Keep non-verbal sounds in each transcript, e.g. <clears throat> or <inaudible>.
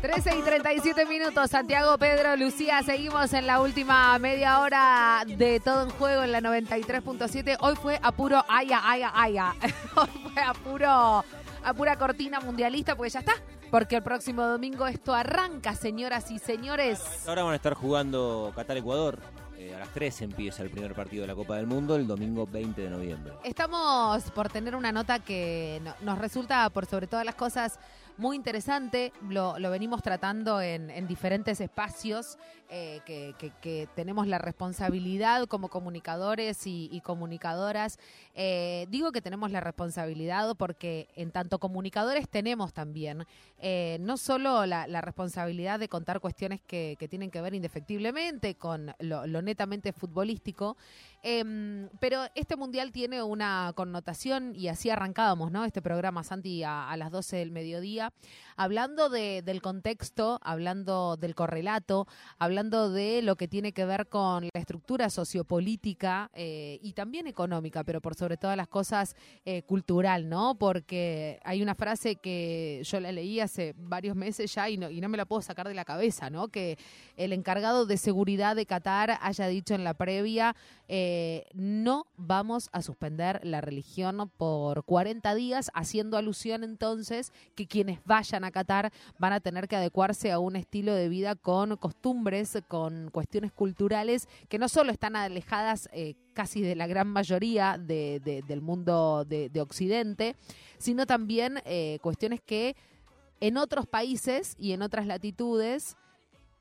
13 y 37 minutos, Santiago, Pedro, Lucía, seguimos en la última media hora de todo en juego en la 93.7. Hoy fue a puro aya, aya, aya. <laughs> Hoy fue a puro, a pura cortina mundialista, porque ya está. Porque el próximo domingo esto arranca, señoras y señores. Ahora van a estar jugando Qatar-Ecuador. Eh, a las 3 empieza el primer partido de la Copa del Mundo, el domingo 20 de noviembre. Estamos por tener una nota que no- nos resulta, por sobre todas las cosas, muy interesante. Lo, lo venimos tratando en, en diferentes espacios eh, que, que- tenemos la responsabilidad como comunicadores y, comunicadoras. Eh, digo que tenemos la responsabilidad porque en tanto comunicadores tenemos también eh, no solo la, la responsabilidad de contar cuestiones que, que tienen que ver indefectiblemente con lo netamente futbolístico, Em, pero este mundial tiene una connotación, y así arrancábamos, ¿no? Este programa, Santi, a, las 12 del mediodía, hablando de- del contexto, hablando del correlato, hablando de lo que tiene que ver con la estructura sociopolítica eh, y también económica, pero por sobre todas las cosas eh, cultural, ¿no? Porque hay una frase que yo la leí hace varios meses ya y no, y no me la puedo sacar de la cabeza, ¿no? Que el encargado de seguridad de Qatar haya dicho en la previa, eh, no vamos a suspender la religión por 40 días, haciendo alusión entonces que quienes vayan a Qatar van a tener que adecuarse a un estilo de vida con costumbres, con cuestiones culturales que no solo están alejadas eh, casi de la gran mayoría de- de- del mundo de, de Occidente, sino también eh, cuestiones que en otros países y en otras latitudes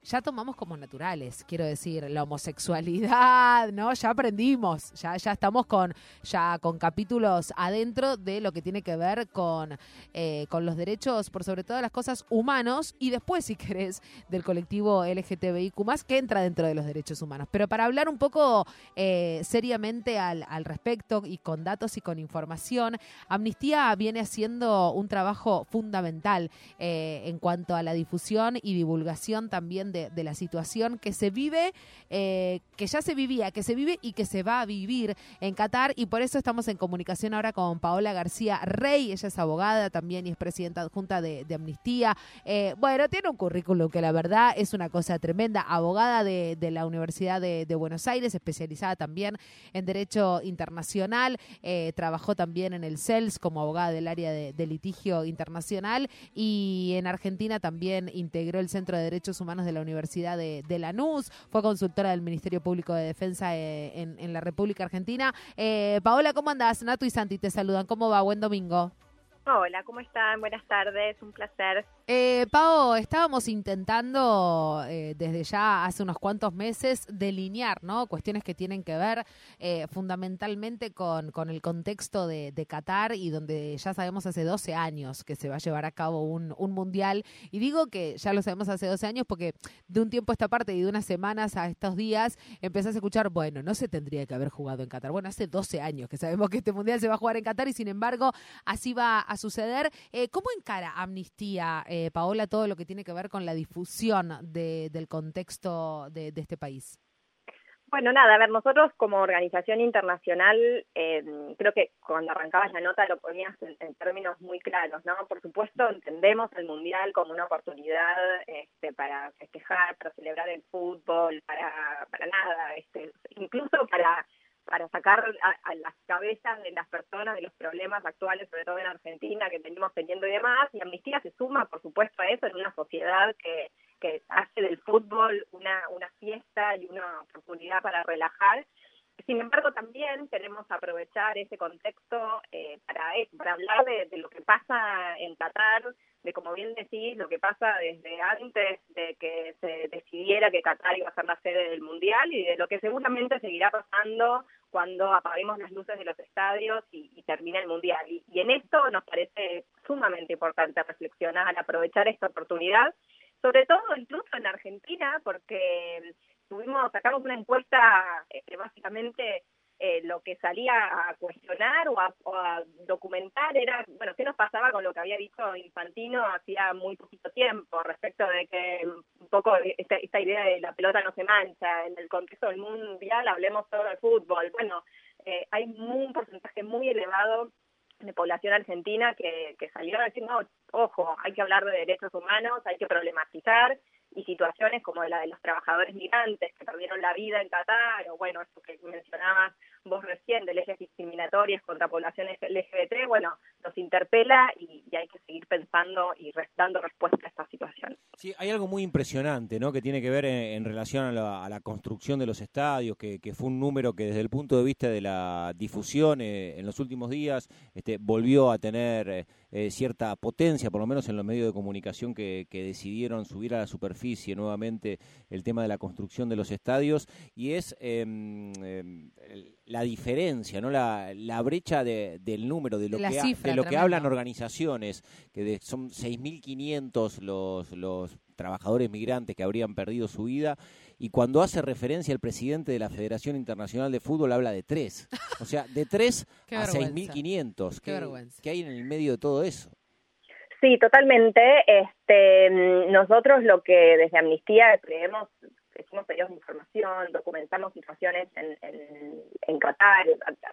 ya tomamos como naturales, quiero decir, la homosexualidad, ¿no? Ya aprendimos, ya, ya estamos con, ya con capítulos adentro de lo que tiene que ver con, eh, con los derechos, por sobre todas las cosas, humanos, y después, si querés, del colectivo LGTBIQ, que entra dentro de los derechos humanos. Pero para hablar un poco eh, seriamente al, al respecto y con datos y con información, Amnistía viene haciendo un trabajo fundamental eh, en cuanto a la difusión y divulgación también de, la situación que se vive, eh, que ya se vivía, que se vive y que se va a vivir en Qatar. Y por eso estamos en comunicación ahora con Paola García Rey. Ella es abogada también y es presidenta adjunta de, Amnistía. Eh, bueno, tiene un currículum que la verdad es una cosa tremenda. Abogada de, la Universidad de, Buenos Aires, especializada también en Derecho Internacional. Eh, trabajó también en el CELS como abogada del área de litigio internacional y en Argentina también integró el Centro de Derechos Humanos de la Universidad de, de Lanús, fue consultora del Ministerio Público de Defensa eh, en, en la República Argentina. Eh, Paola, ¿cómo andás? Nato y Santi te saludan. ¿Cómo va? Buen domingo. Hola, ¿cómo están? Buenas tardes, un placer. Eh, Pau, estábamos intentando eh, desde ya hace unos cuantos meses delinear, ¿no? Cuestiones que tienen que ver eh, fundamentalmente con, con el contexto de, Qatar y donde ya sabemos hace 12 años que se va a llevar a cabo un, un mundial. Y digo que ya lo sabemos hace 12 años porque de un tiempo a esta parte y de unas semanas a estos días empezás a escuchar, bueno, no se tendría que haber jugado en Qatar. Bueno, hace 12 años que sabemos que este mundial se va a jugar en Qatar y sin embargo así va a suceder. Eh, ¿Cómo encara Amnistía, eh, Paola, todo lo que tiene que ver con la difusión de- del contexto de, de este país? Bueno, nada, a ver, nosotros como organización internacional, eh, creo que cuando arrancabas la nota lo ponías en, en términos muy claros, ¿no? Por supuesto, entendemos el Mundial como una oportunidad este, para festejar, para celebrar el fútbol, para, para nada, este, incluso para para sacar a, a las cabezas de las personas de los problemas actuales, sobre todo en Argentina, que venimos teniendo y demás, y Amnistía se suma, por supuesto, a eso en una sociedad que, que hace del fútbol una, una fiesta y una oportunidad para relajar. Sin embargo, también queremos aprovechar ese contexto eh, para, para hablar de, de lo que pasa en Qatar, de como bien decís, lo que pasa desde antes de que se decidiera que Qatar iba a ser la sede del Mundial y de lo que seguramente seguirá pasando cuando apaguemos las luces de los estadios y, y termine el Mundial. Y, y en esto nos parece sumamente importante reflexionar, aprovechar esta oportunidad, sobre todo incluso en Argentina, porque tuvimos, sacamos una encuesta eh, básicamente eh, lo que salía a cuestionar o a, o a documentar era, bueno, qué nos pasaba con lo que había dicho Infantino hacía muy poquito tiempo respecto de que poco esta, esta idea de la pelota no se mancha, en el contexto del mundial hablemos solo de fútbol. Bueno, eh, hay un porcentaje muy elevado de población argentina que, que salió a decir, no, ojo, hay que hablar de derechos humanos, hay que problematizar, y situaciones como la de los trabajadores migrantes que perdieron la vida en Qatar, o bueno, esto que mencionabas vos recién de leyes discriminatorias contra poblaciones LGBT, bueno, nos interpela y, hay que seguir pensando y dando respuesta a esta situación. Sí, hay algo muy impresionante, ¿no? Que tiene que ver en, relación a la, construcción de los estadios, que, fue un número que desde el punto de vista de la difusión eh, en los últimos días este, volvió a tener eh, eh, cierta potencia, por lo menos en los medios de comunicación que, decidieron subir a la superficie nuevamente el tema de la construcción de los estadios, y es em, la diferencia, no la, la brecha del número, de lo que, de lo que hablan organizaciones, que de, son 6.500 los, los trabajadores migrantes que habrían perdido su vida, y cuando hace referencia el presidente de la Federación Internacional de Fútbol habla de tres. O sea, de tres <laughs> a 6.500. Qué, ¿Qué, ¿Qué hay en el medio de todo eso? Sí, totalmente. Este, nosotros lo que desde Amnistía creemos hicimos pedidos de información, documentamos situaciones en, en, en Qatar.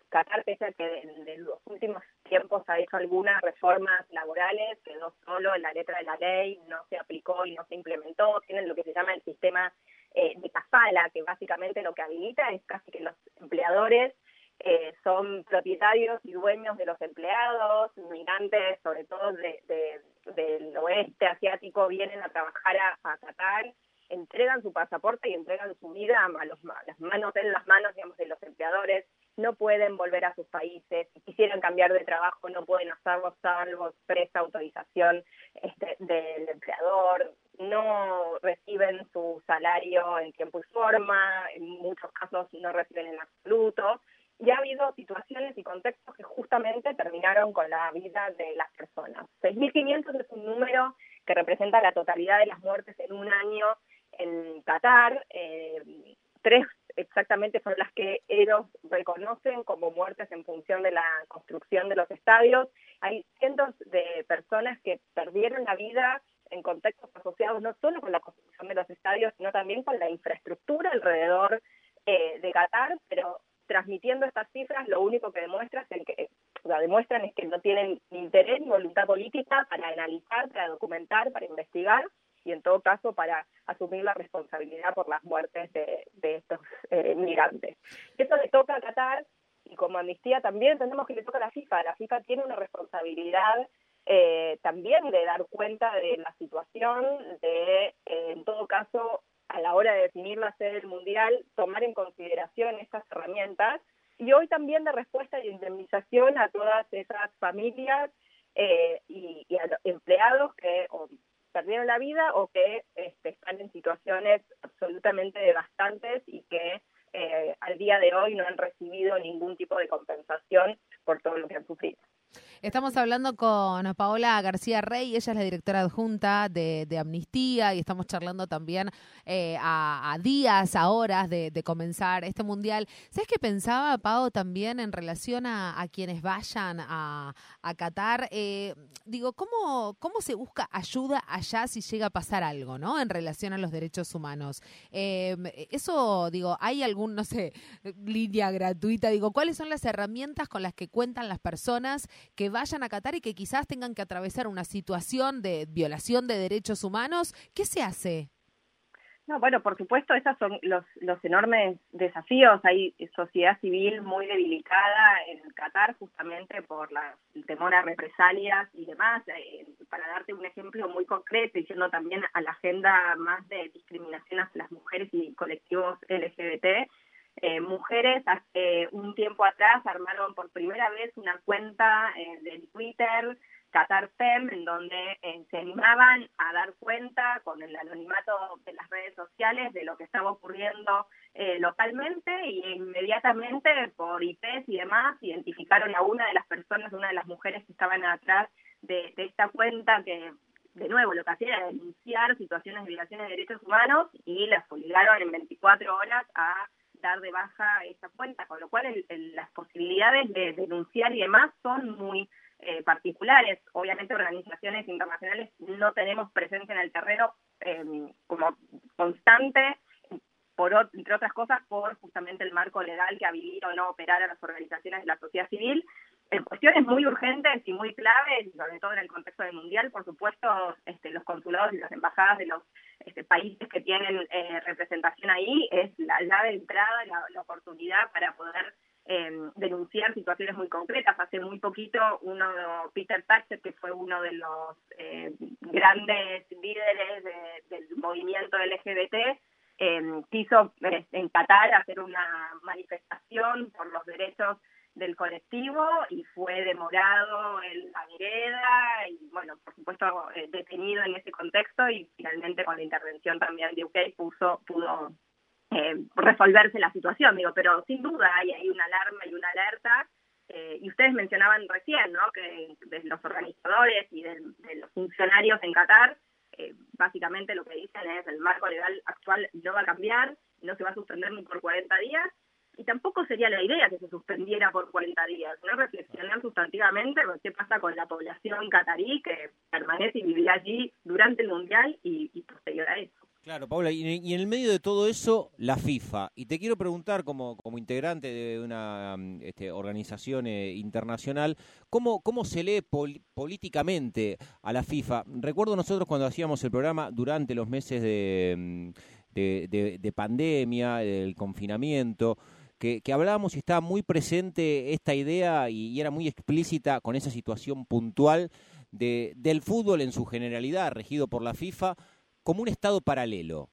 Qatar, pese a que en, los últimos tiempos ha hecho algunas reformas laborales, quedó solo en la letra de la ley, no se aplicó y no se implementó. Tienen lo que se llama el sistema eh, de kafala, que básicamente lo que habilita es casi que los empleadores eh, son propietarios y dueños de los empleados, migrantes, sobre todo de, del oeste asiático, vienen a trabajar a, a Qatar entregan su pasaporte y entregan su vida a, los, las manos en las manos digamos de los empleadores no pueden volver a sus países si quisieran cambiar de trabajo no pueden hacerlo salvo presa autorización este, del empleador no reciben su salario en tiempo y forma en muchos casos no reciben en absoluto y ha habido situaciones y contextos que justamente terminaron con la vida de las personas. 6.500 es un número que representa la totalidad de las muertes en un año en Qatar, eh, tres exactamente son las que ellos reconocen como muertes en función de la construcción de los estadios. Hay cientos de personas que perdieron la vida en contextos asociados no solo con la construcción de los estadios, sino también con la infraestructura alrededor eh, de Qatar, pero transmitiendo estas cifras lo único que demuestra es que la demuestran es que no tienen ni interés ni voluntad política para analizar, para documentar, para investigar y en todo caso para asumir la responsabilidad por las muertes de, estos eh, migrantes. Eso le toca a Qatar y como amnistía también tenemos que le toca a la FIFA. La FIFA tiene una responsabilidad eh, también de dar cuenta de la situación, de eh, en todo caso a la hora de definir la sede del Mundial, tomar en consideración estas herramientas y hoy también de respuesta y indemnización a todas esas familias y, y, a empleados que, perdieron la vida o que este, están en situaciones absolutamente devastantes y que eh, al día de hoy no han recibido ningún tipo de compensación por todo lo que han sufrido. Estamos hablando con Paola García Rey, ella es la directora adjunta de, Amnistía y estamos charlando también eh, a, días, a horas de, comenzar este mundial. ¿Sabes qué pensaba, Pao, también en relación a, quienes vayan a, Qatar? Eh, digo, ¿cómo, ¿cómo se busca ayuda allá si llega a pasar algo, ¿no? En relación a los derechos humanos. Eh, eso, digo, ¿hay algún, no sé, línea gratuita? Digo, ¿cuáles son las herramientas con las que cuentan las personas que vayan a Qatar y que quizás tengan que atravesar una situación de violación de derechos humanos, ¿qué se hace? No, bueno, por supuesto, esos son los, los enormes desafíos. Hay sociedad civil muy debilitada en Qatar justamente por la, el temor a represalias y demás. Eh, para darte un ejemplo muy concreto, diciendo también a la agenda más de discriminación hacia las mujeres y colectivos LGBT, eh, mujeres hace un tiempo atrás armaron por primera vez una cuenta eh, de Twitter, Qatar Fem, en donde eh, se animaban a dar cuenta con el anonimato de las redes sociales de lo que estaba ocurriendo eh, localmente y inmediatamente por IPs y demás identificaron a una de las personas, una de las mujeres que estaban atrás de, de esta cuenta que de nuevo, lo que hacía era denunciar situaciones de violaciones de derechos humanos y las obligaron en 24 horas a dar de baja esa cuenta, con lo cual las posibilidades de denunciar y demás son muy eh, particulares. Obviamente organizaciones internacionales no tenemos presencia en el terreno em, como constante, por, entre otras cosas, por justamente el marco legal que habilita o no operar a las organizaciones de la sociedad civil. En cuestiones muy urgentes y muy claves, sobre todo en el contexto del Mundial, por supuesto, este, los consulados y las embajadas de los este, países que tienen eh, representación ahí es la llave de entrada, la, oportunidad para poder eh, denunciar situaciones muy concretas. Hace muy poquito, uno, Peter Thatcher, que fue uno de los eh, grandes líderes del movimiento LGBT, eh, quiso eh, en Qatar hacer una manifestación por los derechos del colectivo y fue demorado en la vereda y, bueno, por supuesto, eh, detenido en ese contexto y finalmente con la intervención también de UK puso, pudo eh, resolverse la situación, digo, pero sin duda hay, hay una alarma y una alerta. Eh, y ustedes mencionaban recién, ¿no? Que de los organizadores y de, los funcionarios en Qatar, eh, básicamente lo que dicen es el marco legal actual no va a cambiar, no se va a suspender ni por 40 días, y tampoco sería la idea que se suspendiera por 40 días, no reflexionar sustantivamente qué pasa con la población catarí que permanece y vivirá allí durante el Mundial y, posterior a eso. Claro, Paula, y, en el medio de todo eso, la FIFA. Y te quiero preguntar, como, como integrante de una este, organización eh, internacional, ¿cómo, ¿cómo se lee políticamente a la FIFA? Recuerdo nosotros cuando hacíamos el programa durante los meses de, mm, de, pandemia, del confinamiento, que, hablábamos y estaba muy presente esta idea y, y era muy explícita con esa situación puntual de, del fútbol en su generalidad, regido por la FIFA como un estado paralelo.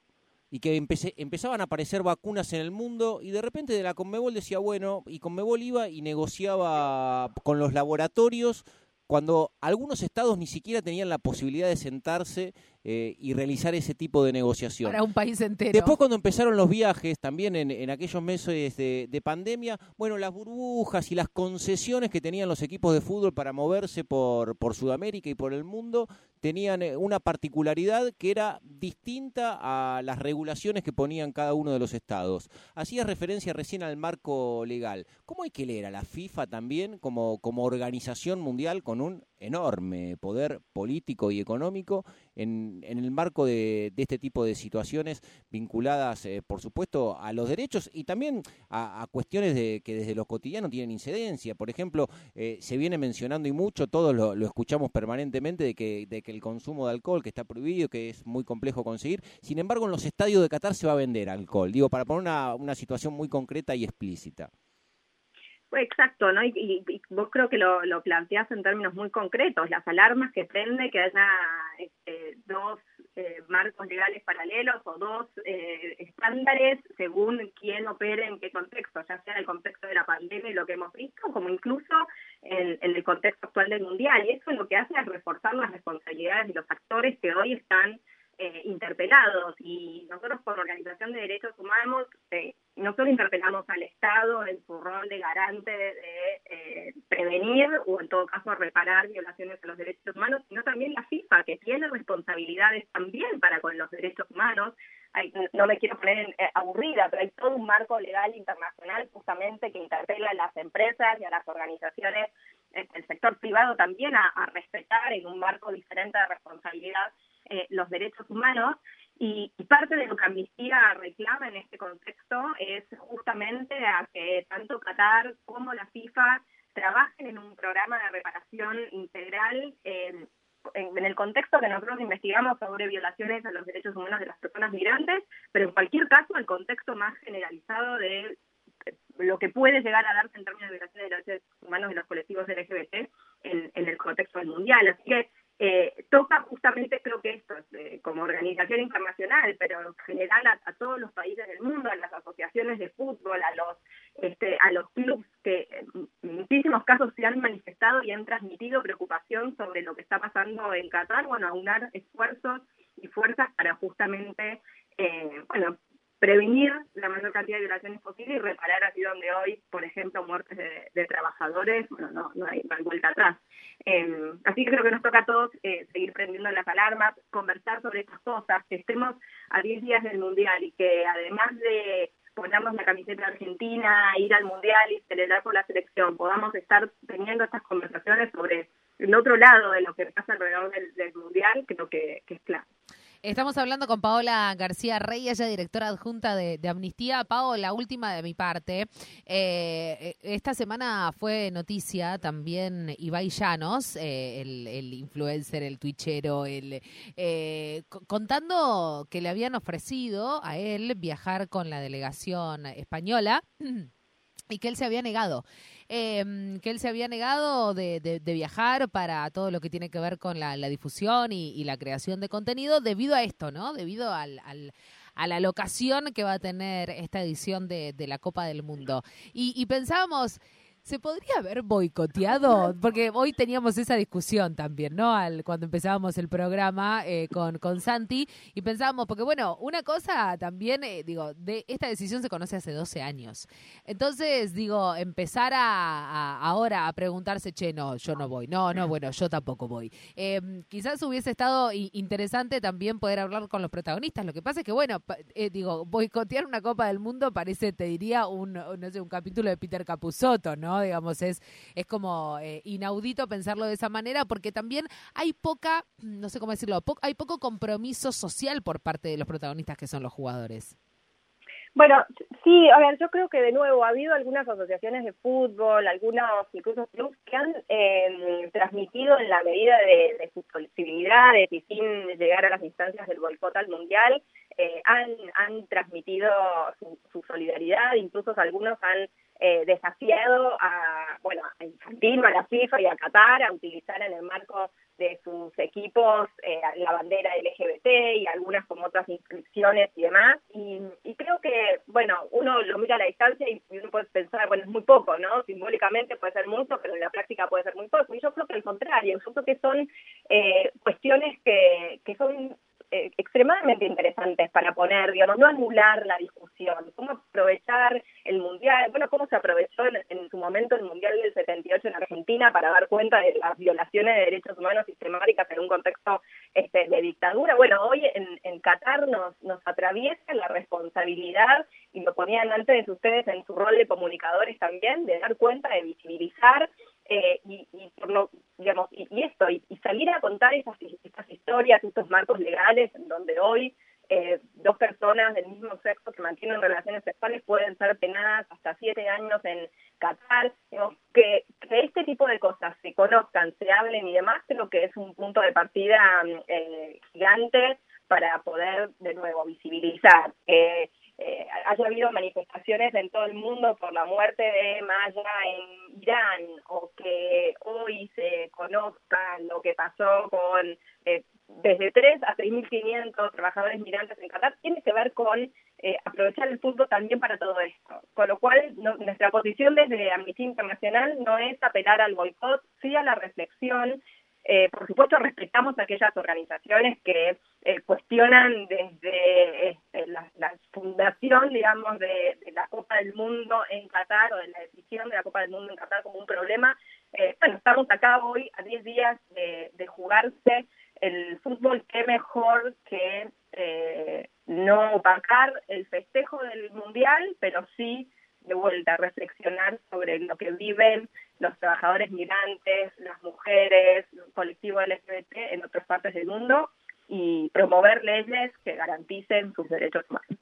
Y que empezaban a aparecer vacunas en el mundo y de repente de la Conmebol decía, bueno, y Conmebol iba y negociaba con los laboratorios cuando algunos estados ni siquiera tenían la posibilidad de sentarse eh, y realizar ese tipo de negociación. Para un país entero. Después cuando empezaron los viajes, también en, aquellos meses de, pandemia, bueno, las burbujas y las concesiones que tenían los equipos de fútbol para moverse por, por Sudamérica y por el mundo tenían eh, una particularidad que era distinta a las regulaciones que ponían cada uno de los estados. Hacía referencia recién al marco legal. ¿Cómo hay que leer a la FIFA también como, como organización mundial con un enorme poder político y económico en, el marco de, este tipo de situaciones vinculadas, eh, por supuesto, a los derechos y también a, cuestiones de, que desde lo cotidiano tienen incidencia. Por ejemplo, eh, se viene mencionando y mucho, todos lo, escuchamos permanentemente, de que, el consumo de alcohol, que está prohibido, que es muy complejo conseguir. Sin embargo, en los estadios de Qatar se va a vender alcohol. Digo, para poner una situación muy concreta y explícita. Exacto, ¿no? Y, vos creo que lo, lo planteás en términos muy concretos, las alarmas que prende que haya este, dos eh, marcos legales paralelos o dos eh, estándares según quién opere en qué contexto, ya sea en el contexto de la pandemia y lo que hemos visto, como incluso en, en el contexto actual del Mundial. Y eso lo que hace es reforzar las responsabilidades de los actores que hoy están eh, interpelados y nosotros por Organización de Derechos Humanos eh, no solo interpelamos al Estado en su rol de garante de eh, prevenir o en todo caso reparar violaciones a los derechos humanos, sino también la FIFA que tiene responsabilidades también para con los derechos humanos. Hay, no me quiero poner eh, aburrida, pero hay todo un marco legal internacional justamente que interpela a las empresas y a las organizaciones, este, el sector privado también a respetar en un marco diferente de responsabilidad eh, los derechos humanos y, parte de lo que Amnistía reclama en este contexto es justamente a que tanto Qatar como la FIFA trabajen en un programa de reparación integral en, en, el contexto que nosotros investigamos sobre violaciones a los derechos humanos de las personas migrantes, pero en cualquier caso el contexto más generalizado de lo que puede llegar a darse en términos de violaciones de derechos humanos de los colectivos LGBT en, en el contexto del mundial. Así que eh, toca justamente, creo que esto, eh, como organización internacional, pero en general a, todos los países del mundo, a las asociaciones de fútbol, a los este, a los clubes que en muchísimos casos se han manifestado y han transmitido preocupación sobre lo que está pasando en Qatar, bueno, aunar esfuerzos y fuerzas para justamente, eh, bueno, prevenir la mayor cantidad de violaciones posible y reparar así donde hoy, por ejemplo, muertes de, trabajadores, bueno, no, no, hay, vuelta atrás. Eh, así que creo que nos toca a todos eh, seguir prendiendo las alarmas, conversar sobre estas cosas, que estemos a 10 días del Mundial y que además de ponernos la camiseta argentina, ir al Mundial y celebrar por la selección, podamos estar teniendo estas conversaciones sobre en otro lado de lo que pasa alrededor del, mundial, creo que, que es claro. Estamos hablando con Paola García Rey, ella directora adjunta de, Amnistía. Paola, la última de mi parte. Eh, eh, esta semana fue noticia también Ibai Llanos, eh, el, influencer, el twitchero, el, contando que le habían ofrecido a él viajar con la delegación española <clears throat> y que él se había negado. Em, que él se había negado de, de, viajar para todo lo que tiene que ver con la, difusión y, la creación de contenido debido a esto, ¿no? Debido al, al a la locación que va a tener esta edición de, de la Copa del Mundo. Y, y pensábamos, ¿Se podría haber boicoteado? Porque hoy teníamos esa discusión también, ¿no? Al, cuando empezábamos el programa eh, con, con Santi y pensábamos, porque bueno, una cosa también, eh, digo, de esta decisión se conoce hace 12 años. Entonces, digo, empezar a, ahora a preguntarse, che, no, yo no voy. No, no, bueno, yo tampoco voy. Em, quizás hubiese estado interesante también poder hablar con los protagonistas. Lo que pasa es que, bueno, eh, digo, boicotear una Copa del Mundo parece, te diría, un, no sé, un capítulo de Peter Capusotto, ¿no? Digamos, es, es como eh, inaudito pensarlo de esa manera porque también hay poca, no sé cómo decirlo, hay poco compromiso social por parte de los protagonistas que son los jugadores. Bueno, sí, a ver, yo creo que de nuevo ha habido algunas asociaciones de fútbol, algunos incluso clubes que han eh, transmitido en la medida de, sus posibilidades y sin llegar a las instancias del boicot al mundial, eh, han, han transmitido su, su, solidaridad, incluso algunos han eh, desafiado a, bueno, a Infantino, a la FIFA y a Qatar a utilizar en el marco de sus equipos eh, la bandera LGBT y algunas como otras inscripciones y demás. Y, creo que, bueno, uno lo mira a la distancia y uno puede pensar, bueno, es muy poco, ¿no? Simbólicamente puede ser mucho, pero en la práctica puede ser muy poco. Y yo creo que al contrario, yo creo que son eh, cuestiones que, que son eh, extremadamente interesantes para poner, digamos, no anular la discusión, cómo aprovechar el Mundial, bueno, cómo se aprovechó en, su momento el Mundial del 78 en Argentina para dar cuenta de las violaciones de derechos humanos sistemáticas en un contexto este, de dictadura. Bueno, hoy en, en Qatar nos, nos atraviesa la responsabilidad, y lo ponían antes ustedes en su rol de comunicadores también, de dar cuenta, de visibilizar eh, y, y, por lo, digamos, y, esto, y, salir a contar esas, historias, estos marcos legales en donde hoy eh, dos personas del mismo sexo que mantienen relaciones sexuales pueden ser penadas hasta siete años en Qatar, que, que este tipo de cosas se conozcan, se hablen y demás, creo que es un punto de partida eh, gigante para poder de nuevo visibilizar. Eh, eh, haya habido manifestaciones en todo el mundo por la muerte de Maya en Irán o que hoy se conozca lo que pasó con eh, desde 3 a 3.500 trabajadores migrantes en Qatar, tiene que ver con eh, aprovechar el fútbol también para todo esto. Con lo cual, nuestra posición desde Amnistía Internacional no es apelar al boicot, sí a la reflexión eh, por supuesto, respetamos a aquellas organizaciones que eh, cuestionan desde este, la, fundación, digamos, de, la Copa del Mundo en Qatar o de la decisión de la Copa del Mundo en Qatar como un problema. Eh, bueno, estamos acá hoy a 10 días de, jugarse el fútbol, qué mejor que no opacar el festejo del Mundial, pero sí de vuelta reflexionar sobre lo que viven los trabajadores migrantes, las mujeres, el colectivo LGBT en otras partes del mundo y promover leyes que garanticen sus derechos humanos.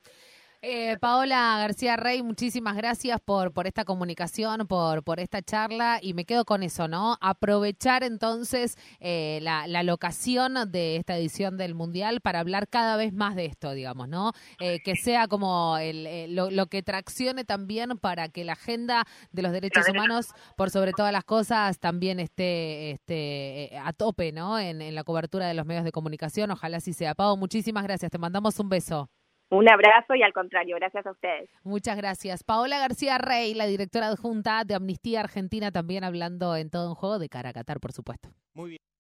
Eh, Paola García Rey, muchísimas gracias por, por esta comunicación, por, por esta charla y me quedo con eso, ¿no? Aprovechar entonces eh, la, la, locación de esta edición del Mundial para hablar cada vez más de esto, digamos, ¿no? Eh, que sea como el, lo, lo, que traccione también para que la agenda de los derechos humanos, por sobre todas las cosas, también esté, esté a tope, ¿no? En, en la cobertura de los medios de comunicación. Ojalá así sea. Pau, muchísimas gracias. Te mandamos un beso. Un abrazo y al contrario, gracias a ustedes. Muchas gracias. Paola García Rey, la directora adjunta de Amnistía Argentina, también hablando en todo un juego de cara a Qatar, por supuesto. Muy bien.